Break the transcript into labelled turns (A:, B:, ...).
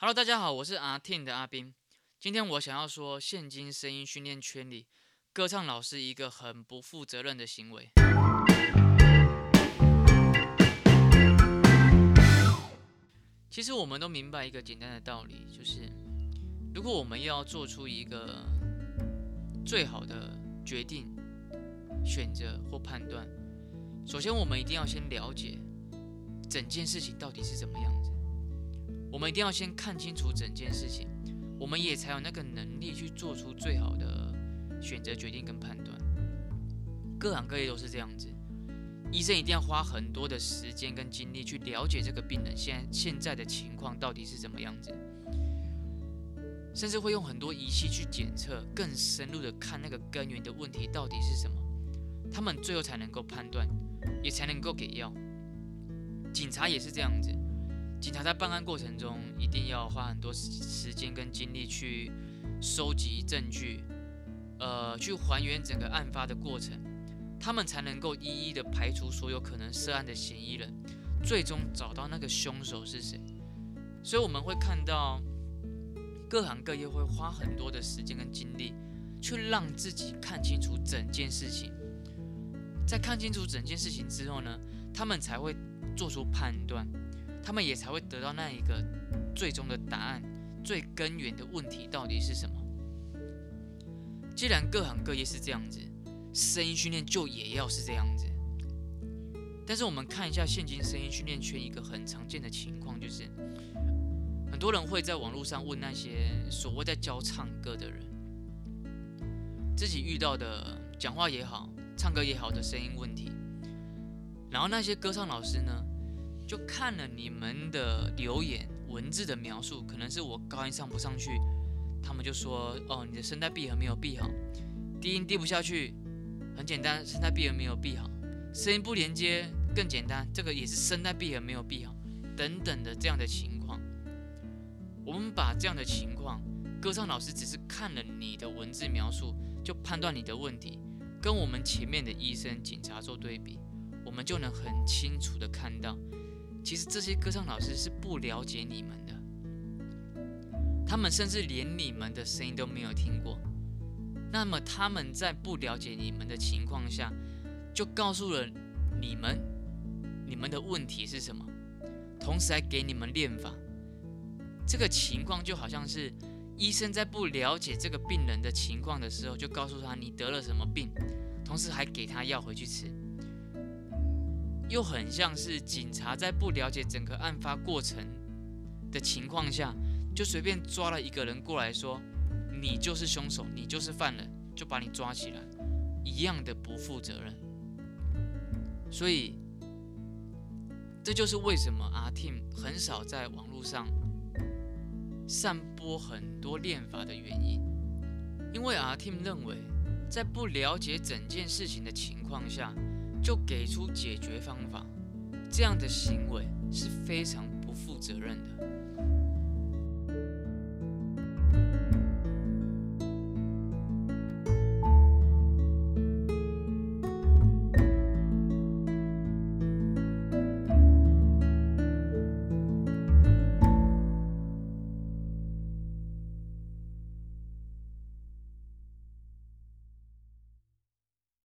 A: Hello，大家好，我是阿 Tin 的阿斌。今天我想要说，现今声音训练圈里，歌唱老师一个很不负责任的行为。其实我们都明白一个简单的道理，就是如果我们要做出一个最好的决定、选择或判断，首先我们一定要先了解整件事情到底是怎么样。我们一定要先看清楚整件事情。我们也才有那个能力去做出最好的选择、决定跟判断。各行各业都是这样子，医生一定要花很多的时间跟精力去了解这个病人现在现在的情况到底是怎么样子，甚至会用很多仪器去检测，更深入的看那个根源的问题到底是什么，他们最后才能够判断，也才能够给药。警察也是这样子。他在办案过程中，一定要花很多时间跟精力去收集证据，呃，去还原整个案发的过程，他们才能够一一的排除所有可能涉案的嫌疑人，最终找到那个凶手是谁。所以我们会看到，各行各业会花很多的时间跟精力，去让自己看清楚整件事情。在看清楚整件事情之后呢，他们才会做出判断。他们也才会得到那一个最终的答案，最根源的问题到底是什么？既然各行各业是这样子，声音训练就也要是这样子。但是我们看一下现今声音训练圈一个很常见的情况，就是很多人会在网络上问那些所谓在教唱歌的人，自己遇到的讲话也好、唱歌也好的声音问题，然后那些歌唱老师呢，就看了你们的留言文字的描述，可能是我高音上不上去，他们就说哦，你的声带闭合没有闭好，低音低不下去，很简单，声带闭合没有闭好，声音不连接更简单，这个也是声带闭合没有闭好，等等的这样的情况，我们把这样的情况，歌唱老师只是看了你的文字描述就判断你的问题，跟我们前面的医生警察做对比，我们就能很清楚的看到。其实这些歌唱老师是不了解你们的，他们甚至连你们的声音都没有听过。那么他们在不了解你们的情况下，就告诉了你们你们的问题是什么，同时还给你们练法。这个情况就好像是医生在不了解这个病人的情况的时候，就告诉他你得了什么病，同时还给他药回去吃。又很像是警察在不了解整个案发过程的情况下，就随便抓了一个人过来说：“你就是凶手，你就是犯人，就把你抓起来。”一样的不负责任。所以，这就是为什么阿 Tim 很少在网络上散播很多练法的原因，因为阿 Tim 认为，在不了解整件事情的情况下。就给出解决方法，这样的行为是非常不负责任的。